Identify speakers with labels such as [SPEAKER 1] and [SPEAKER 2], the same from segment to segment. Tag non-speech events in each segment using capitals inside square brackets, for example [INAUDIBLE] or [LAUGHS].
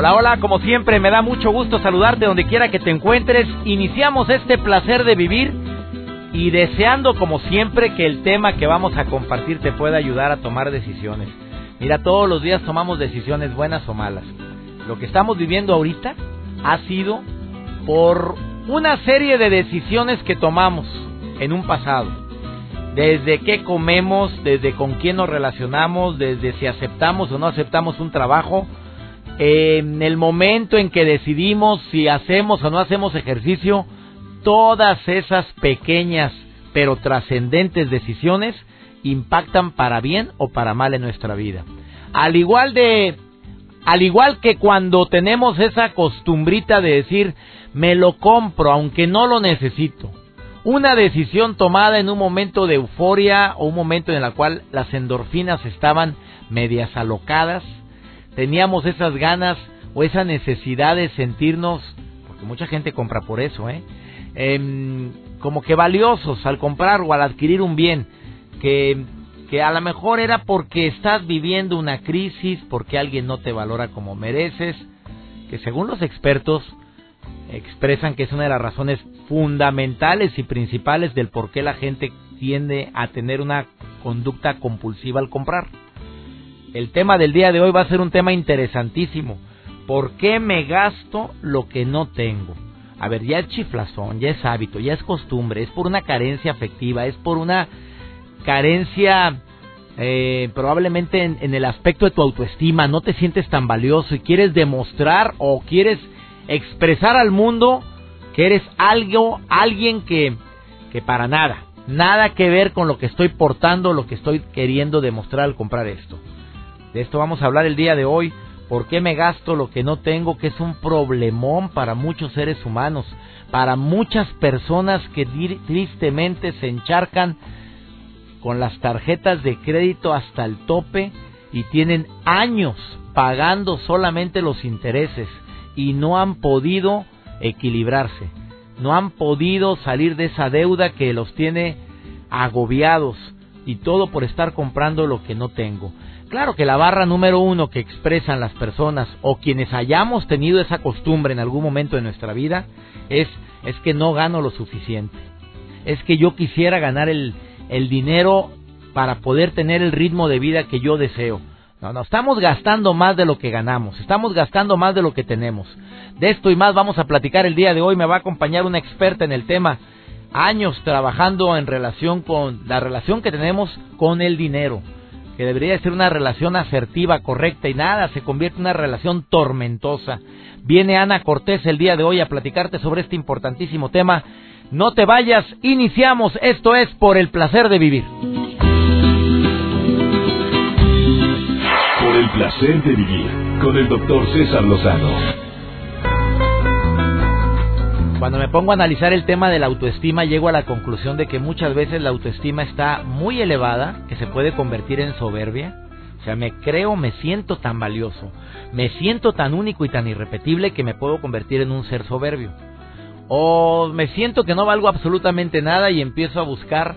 [SPEAKER 1] Hola, hola, como siempre me da mucho gusto saludarte donde quiera que te encuentres. Iniciamos este placer de vivir y deseando como siempre que el tema que vamos a compartir te pueda ayudar a tomar decisiones. Mira, todos los días tomamos decisiones buenas o malas. Lo que estamos viviendo ahorita ha sido por una serie de decisiones que tomamos en un pasado. Desde qué comemos, desde con quién nos relacionamos, desde si aceptamos o no aceptamos un trabajo, en el momento en que decidimos si hacemos o no hacemos ejercicio, todas esas pequeñas pero trascendentes decisiones impactan para bien o para mal en nuestra vida. Al igual de al igual que cuando tenemos esa costumbrita de decir me lo compro aunque no lo necesito. Una decisión tomada en un momento de euforia o un momento en el cual las endorfinas estaban medias alocadas teníamos esas ganas o esa necesidad de sentirnos, porque mucha gente compra por eso, ¿eh? Em, como que valiosos al comprar o al adquirir un bien, que, que a lo mejor era porque estás viviendo una crisis, porque alguien no te valora como mereces, que según los expertos expresan que es una de las razones fundamentales y principales del por qué la gente tiende a tener una conducta compulsiva al comprar. El tema del día de hoy va a ser un tema interesantísimo. ¿Por qué me gasto lo que no tengo? A ver, ya es chiflazón, ya es hábito, ya es costumbre, es por una carencia afectiva, es por una carencia eh, probablemente en, en, el aspecto de tu autoestima, no te sientes tan valioso y quieres demostrar o quieres expresar al mundo que eres algo, alguien que, que para nada, nada que ver con lo que estoy portando, lo que estoy queriendo demostrar al comprar esto. De esto vamos a hablar el día de hoy. ¿Por qué me gasto lo que no tengo? Que es un problemón para muchos seres humanos, para muchas personas que tristemente se encharcan con las tarjetas de crédito hasta el tope y tienen años pagando solamente los intereses y no han podido equilibrarse, no han podido salir de esa deuda que los tiene agobiados y todo por estar comprando lo que no tengo. Claro que la barra número uno que expresan las personas o quienes hayamos tenido esa costumbre en algún momento de nuestra vida es, es que no gano lo suficiente. Es que yo quisiera ganar el, el dinero para poder tener el ritmo de vida que yo deseo. No, no, estamos gastando más de lo que ganamos, estamos gastando más de lo que tenemos. De esto y más vamos a platicar el día de hoy. Me va a acompañar una experta en el tema. Años trabajando en relación con la relación que tenemos con el dinero que debería ser una relación asertiva, correcta y nada, se convierte en una relación tormentosa. Viene Ana Cortés el día de hoy a platicarte sobre este importantísimo tema. No te vayas, iniciamos, esto es por el placer de vivir.
[SPEAKER 2] Por el placer de vivir, con el doctor César Lozano.
[SPEAKER 1] Cuando me pongo a analizar el tema de la autoestima, llego a la conclusión de que muchas veces la autoestima está muy elevada, que se puede convertir en soberbia. O sea, me creo, me siento tan valioso, me siento tan único y tan irrepetible que me puedo convertir en un ser soberbio. O me siento que no valgo absolutamente nada y empiezo a buscar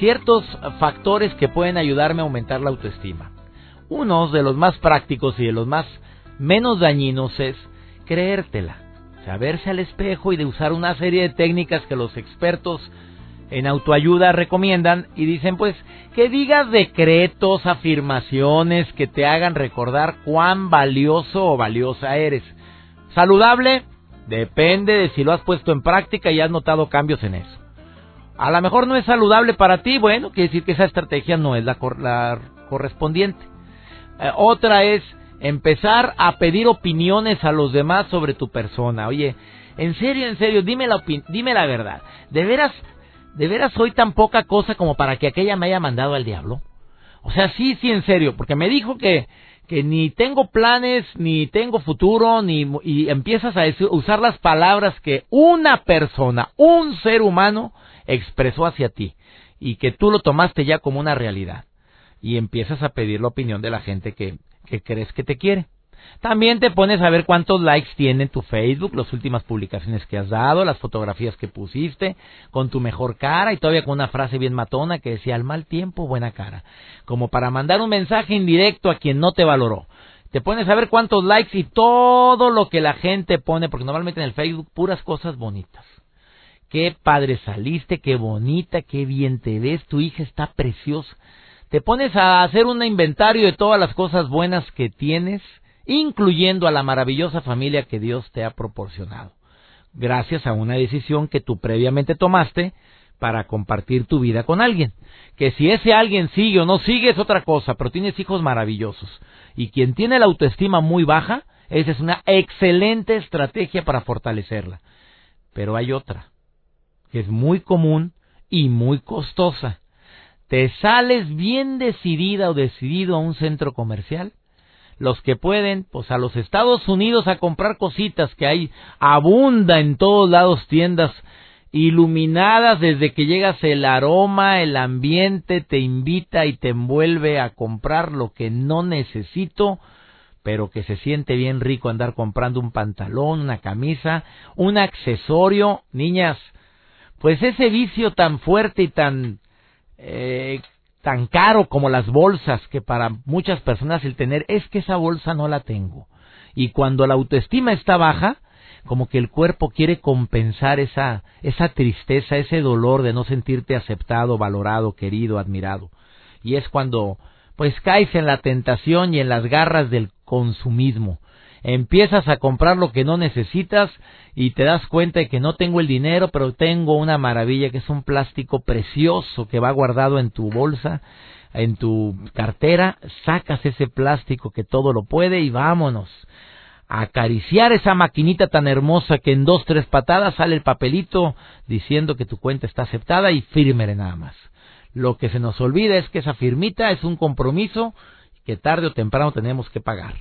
[SPEAKER 1] ciertos factores que pueden ayudarme a aumentar la autoestima. Uno de los más prácticos y de los más menos dañinos es creértela sea, verse al espejo y de usar una serie de técnicas que los expertos en autoayuda recomiendan y dicen pues que digas decretos, afirmaciones que te hagan recordar cuán valioso o valiosa eres. Saludable depende de si lo has puesto en práctica y has notado cambios en eso. A lo mejor no es saludable para ti, bueno, quiere decir que esa estrategia no es la, correspondiente. Eh, otra es empezar a pedir opiniones a los demás sobre tu persona. Oye, en serio, en serio, dime la, dime la verdad. ¿De veras, de veras soy tan poca cosa como para que aquella me haya mandado al diablo? O sea, sí, sí, en serio, porque me dijo que, que ni tengo planes, ni tengo futuro, ni, y empiezas a usar las palabras que una persona, un ser humano, expresó hacia ti, y que tú lo tomaste ya como una realidad. Y empiezas a pedir la opinión de la gente que, que crees que te quiere. También te pones a ver cuántos likes tiene tu Facebook, las últimas publicaciones que has dado, las fotografías que pusiste, con tu mejor cara y todavía con una frase bien matona que decía al mal tiempo, buena cara. Como para mandar un mensaje indirecto a quien no te valoró. Te pones a ver cuántos likes y todo lo que la gente pone, porque normalmente en el Facebook puras cosas bonitas. Qué padre saliste, qué bonita, qué bien te ves, tu hija está preciosa. Te pones a hacer un inventario de todas las cosas buenas que tienes incluyendo a la maravillosa familia que Dios te ha proporcionado, gracias a una decisión que tú previamente tomaste para compartir tu vida con alguien. Que si ese alguien sigue o no sigue es otra cosa, pero tienes hijos maravillosos. Y quien tiene la autoestima muy baja, esa es una excelente estrategia para fortalecerla. Pero hay otra, que es muy común y muy costosa. Te sales bien decidida o decidido a un centro comercial los que pueden, pues a los Estados Unidos a comprar cositas que hay, abunda en todos lados tiendas iluminadas desde que llegas el aroma, el ambiente te invita y te envuelve a comprar lo que no necesito, pero que se siente bien rico andar comprando un pantalón, una camisa, un accesorio, niñas, pues ese vicio tan fuerte y tan eh, tan caro como las bolsas, que para muchas personas el tener es que esa bolsa no la tengo. Y cuando la autoestima está baja, como que el cuerpo quiere compensar esa, esa tristeza, ese dolor de no sentirte aceptado, valorado, querido, admirado. Y es cuando pues caes en la tentación y en las garras del consumismo. Empiezas a comprar lo que no necesitas y te das cuenta de que no tengo el dinero, pero tengo una maravilla que es un plástico precioso que va guardado en tu bolsa, en tu cartera, sacas ese plástico que todo lo puede y vámonos. A acariciar esa maquinita tan hermosa que en dos, tres patadas sale el papelito diciendo que tu cuenta está aceptada y fírmele nada más. Lo que se nos olvida es que esa firmita es un compromiso que tarde o temprano tenemos que pagar.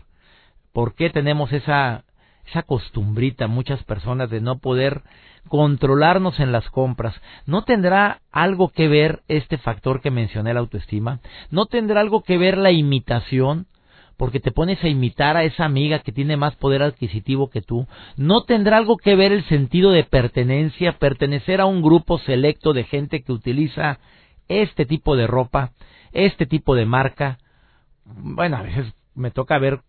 [SPEAKER 1] ¿Por qué tenemos esa esa costumbrita muchas personas de no poder controlarnos en las compras, ¿no tendrá algo que ver este factor que mencioné, la autoestima? ¿No tendrá algo que ver la imitación? Porque te pones a imitar a esa amiga que tiene más poder adquisitivo que tú. ¿No tendrá algo que ver el sentido de pertenencia, pertenecer a un grupo selecto de gente que utiliza este tipo de ropa, este tipo de marca? Bueno, a veces me toca ver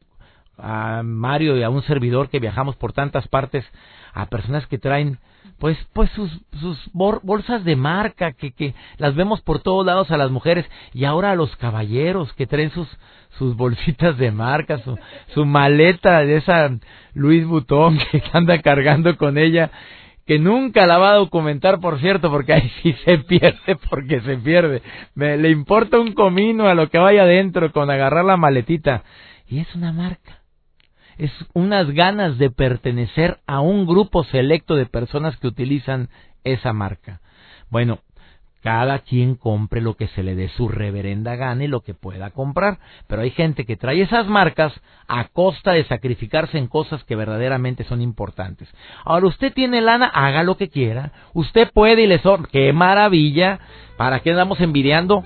[SPEAKER 1] a Mario y a un servidor que viajamos por tantas partes, a personas que traen pues pues sus sus bolsas de marca que que las vemos por todos lados a las mujeres y ahora a los caballeros que traen sus sus bolsitas de marca, su, su maleta de esa Luis Butón [LAUGHS] que anda cargando con ella que nunca la va a documentar, por cierto, porque ahí sí se pierde, porque se pierde. Me, le importa un comino a lo que vaya adentro con agarrar la maletita. Y es una marca es unas ganas de pertenecer a un grupo selecto de personas que utilizan esa marca. Bueno, cada quien compre lo que se le dé su reverenda gana y lo que pueda comprar. Pero hay gente que trae esas marcas a costa de sacrificarse en cosas que verdaderamente son importantes. Ahora usted tiene lana, haga lo que quiera. Usted puede y le son. ¡Qué maravilla! ¿Para qué andamos envidiando?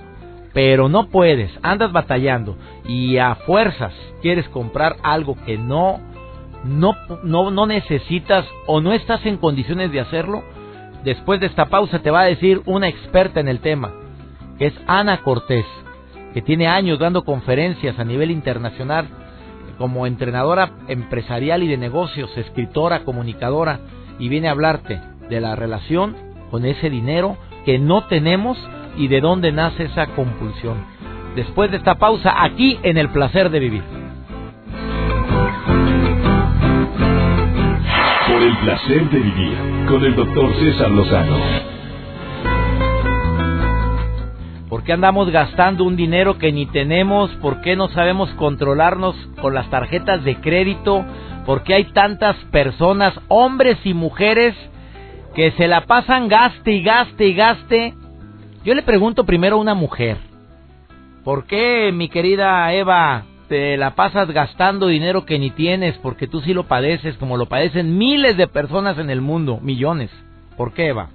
[SPEAKER 1] Pero no puedes, andas batallando y a fuerzas quieres comprar algo que no no no no necesitas o no estás en condiciones de hacerlo, después de esta pausa te va a decir una experta en el tema, que es Ana Cortés, que tiene años dando conferencias a nivel internacional como entrenadora empresarial y de negocios, escritora, comunicadora y viene a hablarte de la relación con ese dinero que no tenemos y de dónde nace esa compulsión. Después de esta pausa, aquí en el placer de vivir.
[SPEAKER 2] Por el placer de vivir con el doctor César Lozano.
[SPEAKER 1] ¿Por qué andamos gastando un dinero que ni tenemos? ¿Por qué no sabemos controlarnos con las tarjetas de crédito? ¿Por qué hay tantas personas, hombres y mujeres, que se la pasan gaste y gaste y gaste yo le pregunto primero a una mujer, ¿Por qué, mi querida Eva, te la pasas gastando dinero que ni tienes porque tú sí lo padeces, como lo padecen miles de personas en el mundo, millones? ¿Por qué, Eva?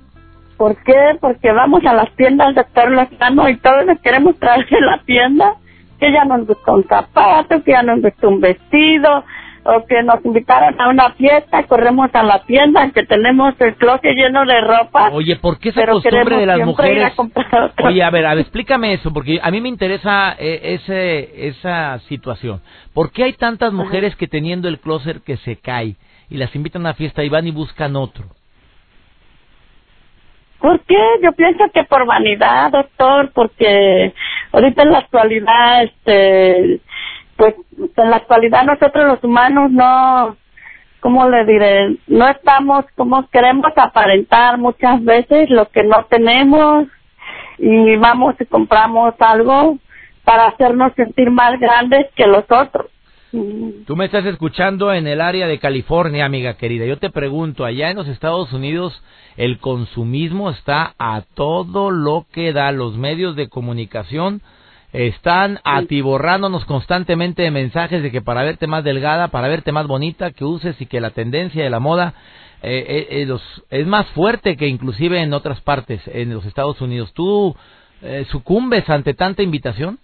[SPEAKER 3] ¿Por qué? Porque vamos a las tiendas, doctor Lozano, y todos nos queremos traer de [LAUGHS] la tienda, que ya nos gustó un zapato, que ya nos gustó un vestido, o que nos invitaron a una fiesta, corremos a la tienda, que tenemos el closet lleno de ropa.
[SPEAKER 1] Oye, ¿por qué esa costumbre de las mujeres? Oye, a ver, a ver, explícame eso, porque a mí me interesa eh, ese, esa situación. ¿Por qué hay tantas mujeres que teniendo el closet que se cae y las invitan a una fiesta y van y buscan otro?
[SPEAKER 3] ¿Por qué? Yo pienso que por vanidad, doctor, porque ahorita en la actualidad, este, pues en la actualidad nosotros los humanos no, ¿cómo le diré? No estamos como queremos aparentar muchas veces lo que no tenemos y vamos y compramos algo para hacernos sentir más grandes que los otros.
[SPEAKER 1] Tú me estás escuchando en el área de California, amiga querida. Yo te pregunto, allá en los Estados Unidos el consumismo está a todo lo que da. Los medios de comunicación están atiborrándonos constantemente de mensajes de que para verte más delgada, para verte más bonita, que uses y que la tendencia de la moda eh, eh, eh es más fuerte que inclusive en otras partes, en los Estados Unidos. ¿Tú eh, sucumbes ante tanta invitación?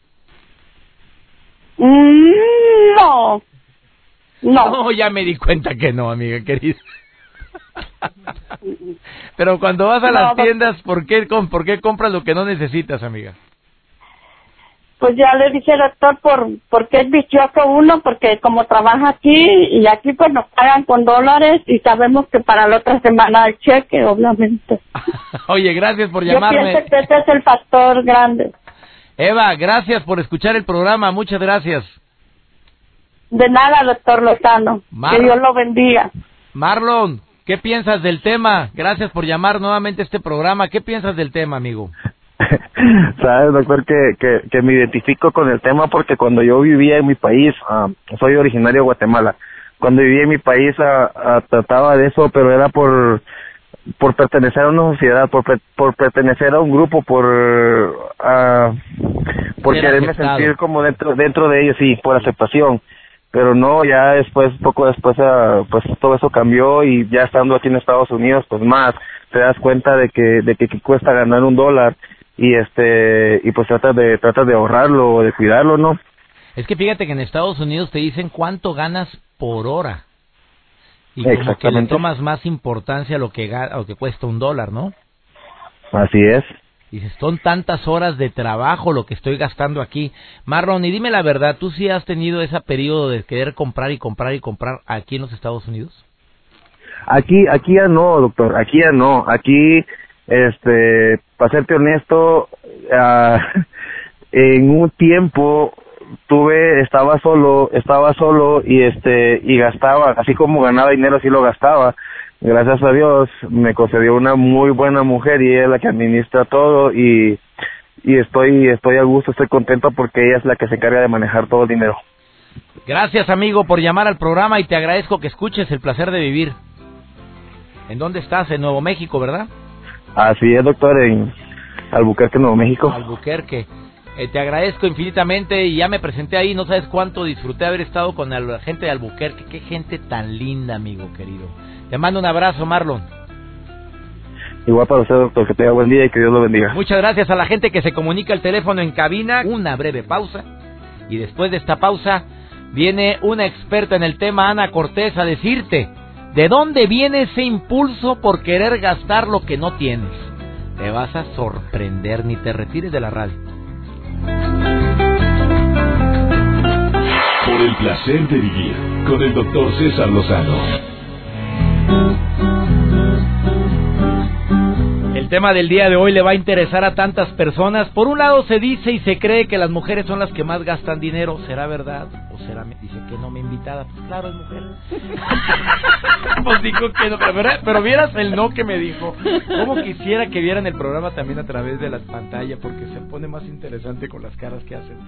[SPEAKER 3] Mm, no. No.
[SPEAKER 1] No, ya me di cuenta que no, amiga querida. [LAUGHS] Pero cuando vas a las tiendas, ¿por qué, ¿por qué compras lo que no necesitas, amiga?
[SPEAKER 3] Pues ya le dije, doctor, por, porque es vicioso uno, porque como trabaja aquí y aquí pues nos pagan con dólares y sabemos que para la otra semana hay cheque, obviamente. [LAUGHS]
[SPEAKER 1] Oye, gracias por llamarme.
[SPEAKER 3] Yo pienso que ese es el factor grande.
[SPEAKER 1] Eva, gracias por escuchar el programa, muchas gracias.
[SPEAKER 3] De nada, doctor Lozano. que Dios lo bendiga.
[SPEAKER 1] Marlon, ¿qué piensas del tema? Gracias por llamar nuevamente a este programa. ¿Qué piensas del tema, amigo? [LAUGHS]
[SPEAKER 4] Sabes, doctor, que, que, que, me identifico con el tema porque cuando yo vivía en mi país, ah, soy originario de Guatemala, cuando vivía en mi país uh, trataba de eso, pero era por por pertenecer a una sociedad, por, por pertenecer a un grupo, por por quererme sentir como dentro dentro de ellos, sí, por aceptación. Pero no, ya después, poco después, pues todo eso cambió y ya estando aquí en Estados Unidos, pues más, te das cuenta de que, de que cuesta ganar un dólar y este y pues tratas de tratas de ahorrarlo o de cuidarlo no
[SPEAKER 1] es que fíjate que en Estados Unidos te dicen cuánto ganas por hora. Y como que le tomas más importancia a lo que a lo que cuesta un dólar no
[SPEAKER 4] así es.
[SPEAKER 1] Dices son tantas horas de trabajo lo que estoy gastando aquí. Marlon y dime la verdad tú sí has tenido ese periodo de querer comprar y comprar y comprar aquí en los Estados Unidos
[SPEAKER 4] aquí aquí ya no doctor aquí ya no. Aquí este, para serte honesto, uh, [LAUGHS] en un tiempo tuve, estaba solo, estaba solo y este, y gastaba, así como ganaba dinero, así lo gastaba. Gracias a Dios me concedió una muy buena mujer y ella es la que administra todo y, y estoy, estoy a gusto, estoy contento porque ella es la que se encarga de manejar todo el dinero.
[SPEAKER 1] Gracias amigo por llamar al programa y te agradezco que escuches el placer de vivir. ¿En dónde estás? En Nuevo México, ¿verdad?
[SPEAKER 4] Así es, doctor, en Albuquerque, Nuevo México.
[SPEAKER 1] Albuquerque. Eh, te agradezco infinitamente y ya me presenté ahí, no sabes cuánto disfruté haber estado con la gente de Albuquerque. Qué gente tan linda, amigo querido. Te mando un abrazo, Marlon.
[SPEAKER 4] Igual para usted, doctor, que tenga buen día y que Dios lo bendiga.
[SPEAKER 1] Muchas gracias a la gente que se comunica el teléfono en cabina. Una breve pausa. Y después de esta pausa, viene una experta en el tema, Ana Cortés, a decirte ¿De dónde viene ese impulso por querer gastar lo que no tienes? Te vas a sorprender, ni te retires de la radio.
[SPEAKER 2] Por el placer de vivir con el doctor César Lozano.
[SPEAKER 1] Tema del día de hoy le va a interesar a tantas personas. Por un lado se dice y se cree que las mujeres son las que más gastan dinero. ¿Será verdad? ¿O será dice que no me invitada? Pues claro, es mujer. [LAUGHS] pues dijo que no, pero, pero, vieras el no que me dijo. ¿Cómo quisiera que vieran el programa también a través de la pantalla? Porque se pone más interesante con las caras que hacen.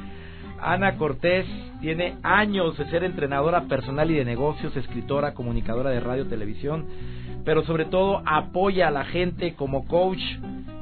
[SPEAKER 1] Ana Cortés tiene años de ser entrenadora personal y de negocios, escritora, comunicadora de radio, televisión pero sobre todo apoya a la gente como coach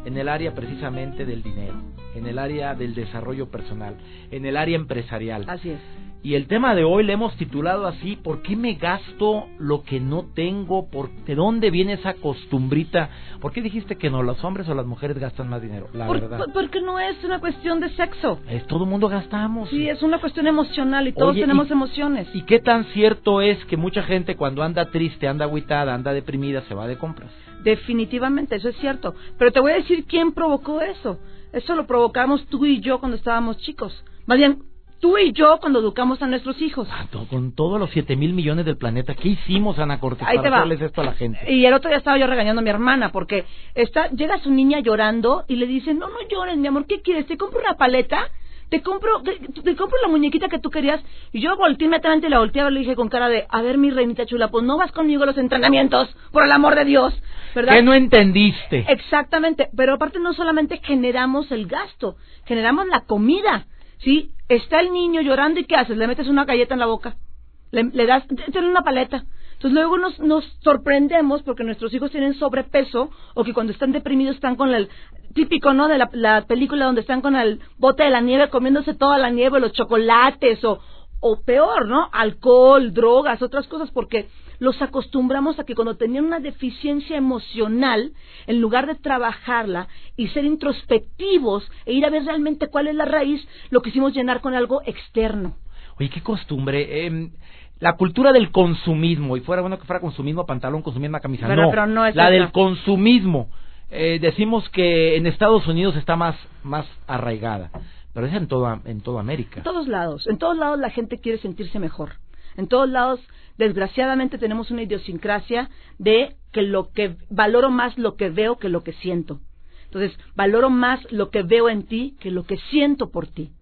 [SPEAKER 1] en el área precisamente del dinero. en el área del desarrollo personal, en el área empresarial.
[SPEAKER 5] Así es.
[SPEAKER 1] Y el tema de hoy le hemos titulado así, ¿por qué me gasto lo que no tengo? ¿Por, ¿De dónde viene esa costumbrita? ¿Por qué dijiste que no, los hombres o las mujeres gastan más dinero? La
[SPEAKER 5] Por-
[SPEAKER 1] verdad.
[SPEAKER 5] por- porque no es una cuestión de sexo.
[SPEAKER 1] Es, todo el mundo gastamos.
[SPEAKER 5] Sí, es una cuestión emocional y todos
[SPEAKER 1] Oye,
[SPEAKER 5] tenemos
[SPEAKER 1] y-
[SPEAKER 5] emociones.
[SPEAKER 1] ¿Y qué tan cierto es que mucha gente cuando anda triste, anda agüitada, anda deprimida, se va de compras?
[SPEAKER 5] Definitivamente, eso es cierto. Pero te voy a decir quién provocó eso. Eso lo provocamos tú y yo cuando estábamos chicos. Más bien, tú y yo cuando educamos a nuestros hijos.
[SPEAKER 1] Ah, Con todos los 7 mil millones del planeta, ¿qué hicimos, Ana Cortés,
[SPEAKER 5] Ahí
[SPEAKER 1] para
[SPEAKER 5] te va.
[SPEAKER 1] hacerles esto a la gente?
[SPEAKER 5] Y el otro día estaba yo regañando a mi hermana porque está, llega su niña llorando y le dice, no, no llores, mi amor, ¿qué quieres? ¿Te compro una paleta? ¿Te compro, te, te compro la muñequita que tú querías? Y yo volteé inmediatamente y la volteaba y le dije con cara de, a ver, mi reinita chula, pues no vas conmigo a los entrenamientos, por el amor de Dios, ¿verdad?
[SPEAKER 1] ¿Qué no entendiste?
[SPEAKER 5] Exactamente, pero aparte no solamente generamos el gasto, generamos la comida, ¿sí? Está el niño llorando y ¿qué haces? Le metes una galleta en la boca, le, le das, tiene una paleta. Entonces luego nos, nos sorprendemos porque nuestros hijos tienen sobrepeso o que cuando están deprimidos están con el típico, ¿no? De la, la película donde están con el bote de la nieve comiéndose toda la nieve, los chocolates o, o peor, ¿no? Alcohol, drogas, otras cosas, porque los acostumbramos a que cuando tenían una deficiencia emocional, en lugar de trabajarla y ser introspectivos e ir a ver realmente cuál es la raíz, lo quisimos llenar con algo externo.
[SPEAKER 1] Oye, qué costumbre. em, la cultura del consumismo, y fuera bueno que fuera consumismo pantalón, consumismo camisa.
[SPEAKER 5] Pero-
[SPEAKER 1] no,
[SPEAKER 5] pero no es
[SPEAKER 1] la del consumismo. Eh, decimos que en Estados Unidos está más, más arraigada, pero es en toda, en toda América.
[SPEAKER 5] En todos lados, en todos lados la gente quiere sentirse mejor. En todos lados, desgraciadamente, tenemos una idiosincrasia de que lo que valoro más lo que veo que lo que siento. Entonces, valoro más lo que veo en ti que lo que siento por ti.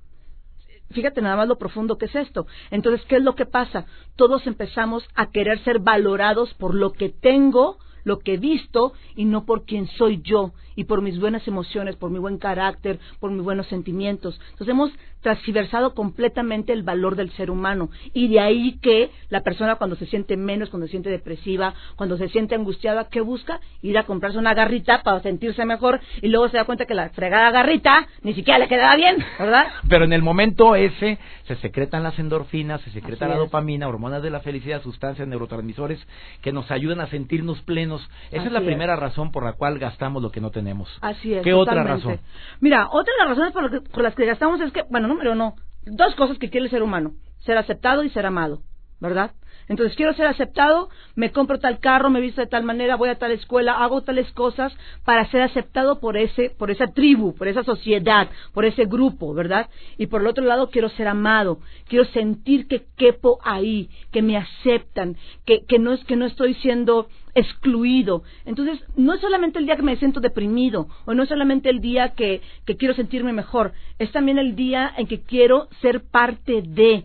[SPEAKER 5] Fíjate nada más lo profundo que es esto. Entonces, ¿qué es lo que pasa? Todos empezamos a querer ser valorados por lo que tengo, lo que he visto y no por quien soy yo y por mis buenas emociones, por mi buen carácter, por mis buenos sentimientos. Entonces hemos transversado completamente el valor del ser humano y de ahí que la persona cuando se siente menos, cuando se siente depresiva, cuando se siente angustiada, ¿qué busca? Ir a comprarse una garrita para sentirse mejor y luego se da cuenta que la fregada garrita ni siquiera le quedaba bien, ¿verdad?
[SPEAKER 1] Pero en el momento ese se secretan las endorfinas, se secreta
[SPEAKER 5] Así
[SPEAKER 1] la
[SPEAKER 5] es.
[SPEAKER 1] dopamina, hormonas de la felicidad, sustancias, neurotransmisores que nos ayudan a sentirnos plenos. Esa es la
[SPEAKER 5] es.
[SPEAKER 1] primera razón por la cual gastamos lo que no tenemos.
[SPEAKER 5] Así es.
[SPEAKER 1] ¿Qué otra razón?
[SPEAKER 5] Mira, otra de las razones por, por las que gastamos es que, bueno, número uno, dos cosas que quiere el ser humano: ser aceptado y ser amado, ¿verdad? Entonces quiero ser aceptado, me compro tal carro, me visto de tal manera, voy a tal escuela, hago tales cosas para ser aceptado por ese, por esa tribu, por esa sociedad, por ese grupo, ¿verdad? Y por el otro lado quiero ser amado, quiero sentir que quepo ahí, que me aceptan, que, que no es que no estoy siendo excluido. Entonces, no es solamente el día que me siento deprimido, o no es solamente el día que, que quiero sentirme mejor, es también el día en que quiero ser parte de.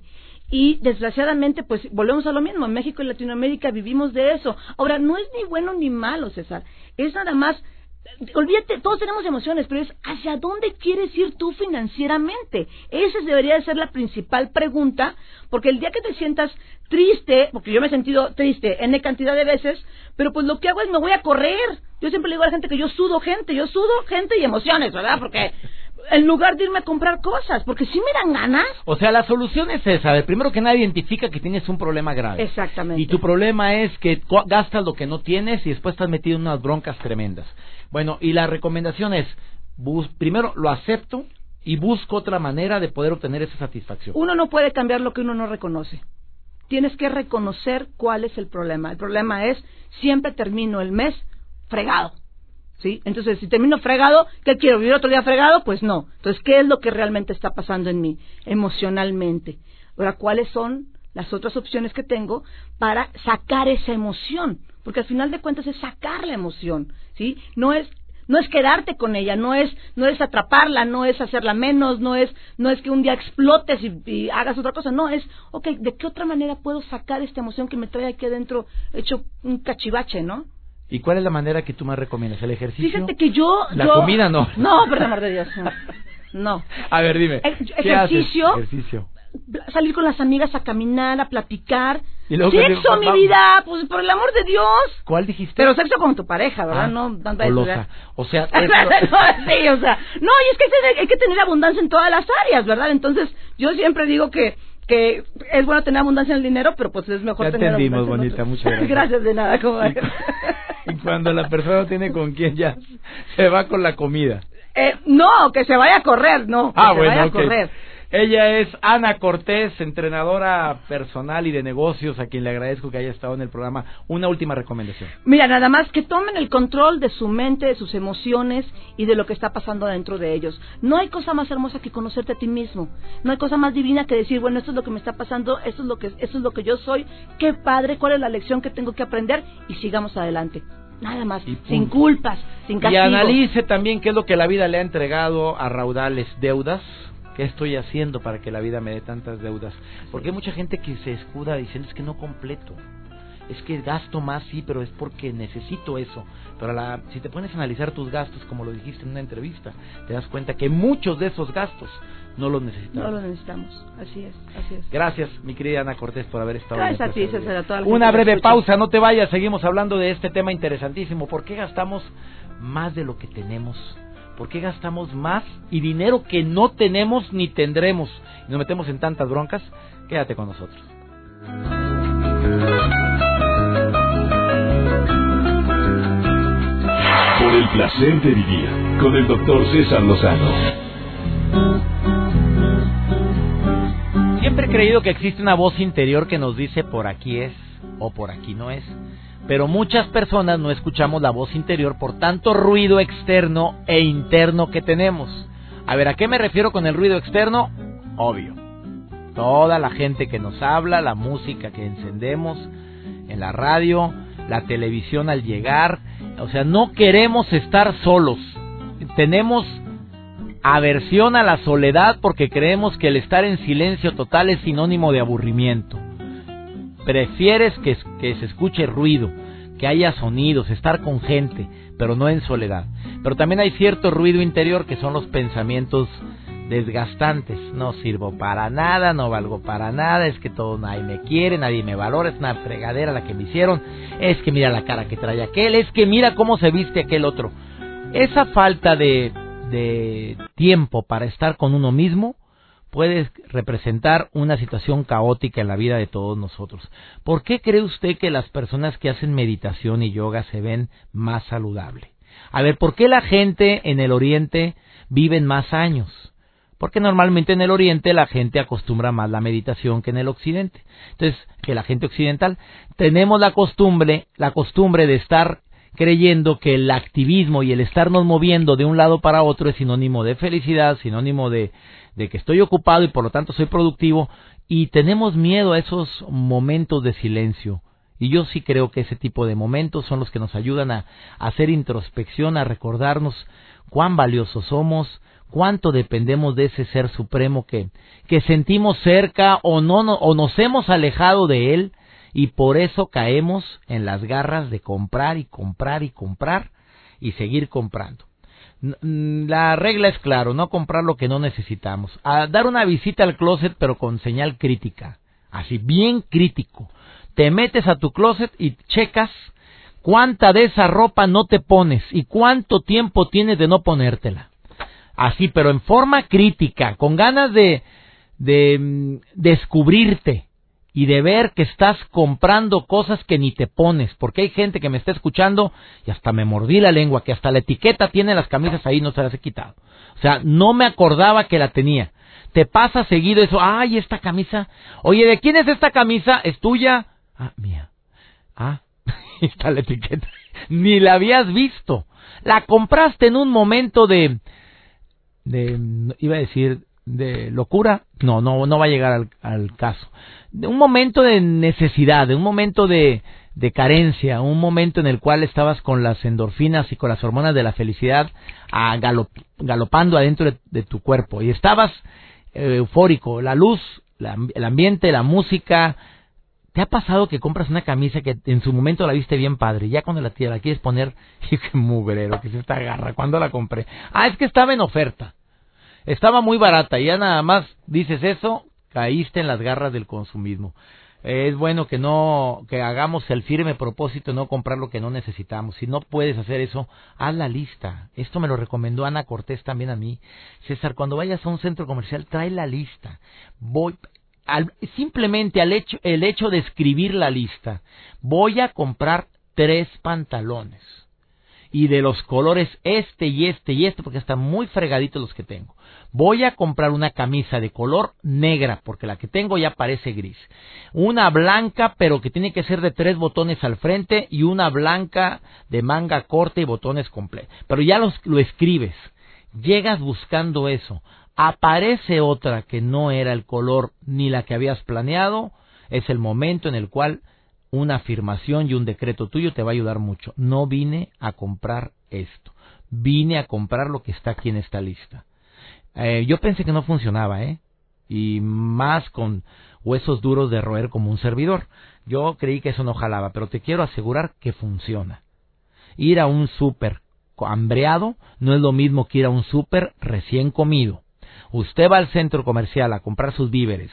[SPEAKER 5] Y desgraciadamente, pues volvemos a lo mismo. En México y Latinoamérica vivimos de eso. Ahora, no es ni bueno ni malo, César. Es nada más. Olvídate, todos tenemos emociones, pero es hacia dónde quieres ir tú financieramente. Esa debería de ser la principal pregunta, porque el día que te sientas triste, porque yo me he sentido triste N cantidad de veces, pero pues lo que hago es me voy a correr. Yo siempre le digo a la gente que yo sudo gente, yo sudo gente y emociones, ¿verdad? Porque en lugar de irme a comprar cosas, porque sí me dan ganas.
[SPEAKER 1] O sea, la solución es esa. De primero que nada, identifica que tienes un problema grave.
[SPEAKER 5] Exactamente.
[SPEAKER 1] Y tu problema es que gastas lo que no tienes y después estás metido en unas broncas tremendas. Bueno, y la recomendación es, bus- primero lo acepto y busco otra manera de poder obtener esa satisfacción.
[SPEAKER 5] Uno no puede cambiar lo que uno no reconoce. Tienes que reconocer cuál es el problema. El problema es, siempre termino el mes fregado. ¿Sí? Entonces, si termino fregado, ¿qué quiero? ¿Vivir otro día fregado? Pues no. Entonces, ¿qué es lo que realmente está pasando en mí emocionalmente? Ahora, ¿cuáles son las otras opciones que tengo para sacar esa emoción? Porque al final de cuentas es sacar la emoción, ¿sí? No es no es quedarte con ella, no es no es atraparla, no es hacerla menos, no es no es que un día explotes y, y hagas otra cosa, no es, ok, ¿de qué otra manera puedo sacar esta emoción que me trae aquí adentro hecho un cachivache, ¿no?
[SPEAKER 1] ¿Y cuál es la manera que tú más recomiendas? ¿El ejercicio?
[SPEAKER 5] Fíjate que yo...
[SPEAKER 1] La
[SPEAKER 5] yo-
[SPEAKER 1] comida no.
[SPEAKER 5] No, por amor de Dios. No. [LAUGHS]
[SPEAKER 1] A ver, dime.
[SPEAKER 5] Ejercicio.
[SPEAKER 1] Ejercicio.
[SPEAKER 5] Salir con las amigas a caminar, a platicar.
[SPEAKER 1] ¿Y luego
[SPEAKER 5] Sexo, mi vida, pues por el amor de Dios.
[SPEAKER 1] ¿Cuál dijiste?
[SPEAKER 5] Pero sexo con tu pareja, ¿verdad?
[SPEAKER 1] Ah,
[SPEAKER 5] no tanta.
[SPEAKER 1] O sea, [LAUGHS]
[SPEAKER 5] No, sí, o sea, no, y es que hay que tener- hay que tener abundancia en todas las áreas, ¿verdad? Entonces, yo siempre digo que que es bueno tener abundancia en el dinero, pero pues es mejor
[SPEAKER 1] Ya
[SPEAKER 5] tener
[SPEAKER 1] entendimos,
[SPEAKER 5] abundancia
[SPEAKER 1] bonita, muchas gracias. [LAUGHS]
[SPEAKER 5] gracias de nada, como
[SPEAKER 1] y cuando la persona no tiene con quién ya se va con la comida.
[SPEAKER 5] eh, no, que se vaya a correr, no, que
[SPEAKER 1] Ah,
[SPEAKER 5] se
[SPEAKER 1] bueno,
[SPEAKER 5] vaya a correr.
[SPEAKER 1] Ella es Ana Cortés, entrenadora personal y de negocios, a quien le agradezco que haya estado en el programa. Una última recomendación.
[SPEAKER 5] Mira, nada más que tomen el control de su mente, de sus emociones y de lo que está pasando dentro de ellos. No hay cosa más hermosa que conocerte a ti mismo. No hay cosa más divina que decir, bueno, esto es lo que me está pasando, esto es lo que esto es lo que yo soy. Qué padre, cuál es la lección que tengo que aprender y sigamos adelante. Nada más,
[SPEAKER 1] Y
[SPEAKER 5] sin culpas, sin
[SPEAKER 1] Y
[SPEAKER 5] castigo.
[SPEAKER 1] analice también qué es lo que la vida le ha entregado a raudales deudas. ¿Qué estoy haciendo para que la vida me dé tantas deudas? Porque hay mucha gente que se escuda diciendo es que no completo. Es que gasto más, sí, pero es porque necesito eso. Pero la, si te pones a analizar tus gastos, como lo dijiste en una entrevista, te das cuenta que muchos de esos gastos no los necesitamos.
[SPEAKER 5] No lo necesitamos. Así es, así es.
[SPEAKER 1] Gracias, mi querida Ana Cortés, por haber estado
[SPEAKER 5] Gracias a ti, César, a toda la
[SPEAKER 1] Una breve pausa, no te vayas, seguimos hablando de este tema interesantísimo. ¿Por qué gastamos más de lo que tenemos? ¿Por qué gastamos más y dinero que no tenemos ni tendremos? Y nos metemos en tantas broncas. Quédate con nosotros.
[SPEAKER 2] Por el placer de vivir con el doctor César Lozano.
[SPEAKER 1] Siempre he creído que existe una voz interior que nos dice por aquí es o por aquí no es. Pero muchas personas no escuchamos la voz interior por tanto ruido externo e interno que tenemos. A ver, ¿a qué me refiero con el ruido externo? Obvio. Toda la gente que nos habla, la música que encendemos en la radio, la televisión al llegar. O sea, no queremos estar solos. Tenemos aversión a la soledad porque creemos que el estar en silencio total es sinónimo de aburrimiento. Prefieres que, se escuche ruido, que haya sonidos, estar con gente, pero no en soledad. Pero también hay cierto ruido interior que son los pensamientos desgastantes. No sirvo para nada, no valgo para nada, es que todo nadie me quiere, nadie me valora, es una fregadera la que me hicieron, es que mira la cara que trae aquel, es que mira cómo se viste aquel otro. Esa falta de tiempo para estar con uno mismo puede representar una situación caótica en la vida de todos nosotros. ¿Por qué cree usted que las personas que hacen meditación y yoga se ven más saludables? A ver, ¿por qué la gente en el Oriente viven más años? Porque normalmente en el Oriente la gente acostumbra más la meditación que en el Occidente. Entonces, que la gente occidental tenemos la costumbre, la costumbre de estar creyendo que el activismo y el estarnos moviendo de un lado para otro es sinónimo de felicidad, sinónimo de, de que estoy ocupado y por lo tanto soy productivo y tenemos miedo a esos momentos de silencio. Y yo sí creo que ese tipo de momentos son los que nos ayudan a, hacer introspección, a recordarnos cuán valiosos somos, cuánto dependemos de ese ser supremo que, que sentimos cerca o no o nos hemos alejado de él y por eso caemos en las garras de comprar y comprar y comprar y seguir comprando. La regla es claro, no comprar lo que no necesitamos. Dar una visita al closet pero con señal crítica, así bien crítico. Te metes a tu closet y checas cuánta de esa ropa no te pones y cuánto tiempo tienes de no ponértela. Así, pero en forma crítica, con ganas de, de mm, descubrirte y de ver que estás comprando cosas que ni te pones, porque hay gente que me está escuchando y hasta me mordí la lengua, que hasta la etiqueta tiene las camisas ahí, no se las he quitado. O sea, no me acordaba que la tenía. Te pasa seguido eso, ay, esta camisa, oye, ¿de quién es esta camisa? ¿Es tuya? Ah, mía. Ah, [LAUGHS] está la etiqueta. Ni la habías visto. La compraste en un momento de, de, iba a decir, de locura. No, no, no va a llegar al, al caso. De un momento de necesidad, de un momento de, de carencia, un momento en el cual estabas con las endorfinas y con las hormonas de la felicidad galopando adentro de, tu cuerpo y estabas eh, eufórico, la luz, el ambiente, la música. ¿Te ha pasado que compras una camisa que en su momento la viste bien padre? Ya cuando la, la quieres poner, [LAUGHS] y qué mugrero, que se esta garra. ¿Cuándo la compré? Ah, es que estaba en oferta. Estaba muy barata ya nada más dices eso, caíste en las garras del consumismo. es bueno que no que hagamos el firme propósito de no comprar lo que no necesitamos. Si no puedes hacer eso, haz la lista. Esto me lo recomendó Ana Cortés también a mí. César, cuando vayas a un centro comercial, trae la lista. Voy simplemente al hecho el hecho de escribir la lista. Voy a comprar tres pantalones y de los colores este y este y este porque están muy fregaditos los que tengo. Voy a comprar una camisa de color negra porque la que tengo ya parece gris. Una blanca pero que tiene que ser de tres botones al frente y una blanca de manga corta y botones completos. Pero ya los, lo escribes. Llegas buscando eso. Aparece otra que no era el color ni la que habías planeado. Es el momento en el cual una afirmación y un decreto tuyo te va a ayudar mucho. No vine a comprar esto, vine a comprar lo que está aquí en esta lista. Eh, yo pensé que no funcionaba, ¿eh? Y más con huesos duros de roer como un servidor. Yo creí que eso no jalaba, pero te quiero asegurar que funciona. Ir a un súper hambreado no es lo mismo que ir a un súper recién comido. Usted va al centro comercial a comprar sus víveres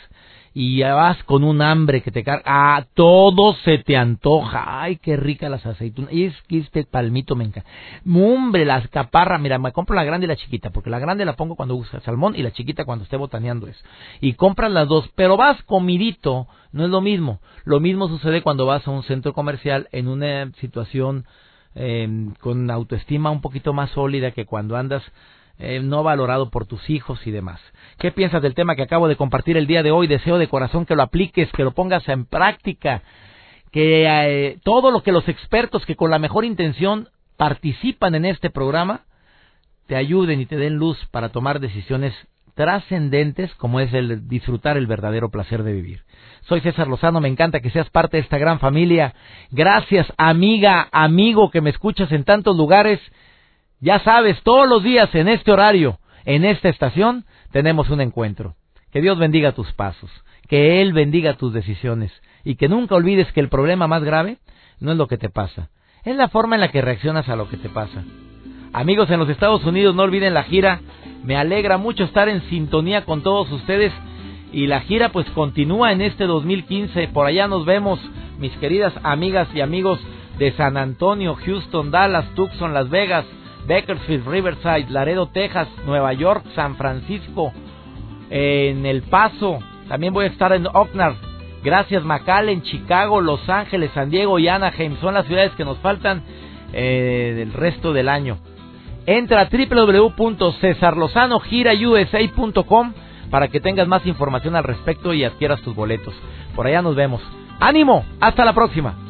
[SPEAKER 1] y ya vas con un hambre que te carga, ah, todo se te antoja, ay, qué rica las aceitunas, y es que este palmito me encanta, hombre, las caparras, mira, me compro la grande y la chiquita, porque la grande la pongo cuando usa salmón y la chiquita cuando esté botaneando eso, y compras las dos, pero vas comidito, no es lo mismo, lo mismo sucede cuando vas a un centro comercial en una situación eh, con autoestima un poquito más sólida que cuando andas eh, no valorado por tus hijos y demás. ¿Qué piensas del tema que acabo de compartir el día de hoy? Deseo de corazón que lo apliques, que lo pongas en práctica, que eh, todo lo que los expertos que con la mejor intención participan en este programa te ayuden y te den luz para tomar decisiones trascendentes como es el disfrutar el verdadero placer de vivir. Soy César Lozano, me encanta que seas parte de esta gran familia. Gracias, amiga, amigo que me escuchas en tantos lugares ya sabes, todos los días en este horario, en esta estación, tenemos un encuentro. Que Dios bendiga tus pasos, que Él bendiga tus decisiones y que nunca olvides que el problema más grave no es lo que te pasa, es la forma en la que reaccionas a lo que te pasa. Amigos en los Estados Unidos, no olviden la gira. Me alegra mucho estar en sintonía con todos ustedes y la gira pues continúa en este 2015. Por allá nos vemos, mis queridas amigas y amigos de San Antonio, Houston, Dallas, Tucson, Las Vegas, Bakersfield, Riverside, Laredo, Texas, Nueva York, San Francisco, en El Paso. También voy a estar en Oakland. Gracias, McAllen, Chicago, Los Ángeles, San Diego y Anaheim. Son las ciudades que nos faltan eh, del resto del año. Entra a www.cesarlozanogirausa.com para que tengas más información al respecto y adquieras tus boletos. Por allá nos vemos. ¡Ánimo! ¡Hasta la próxima!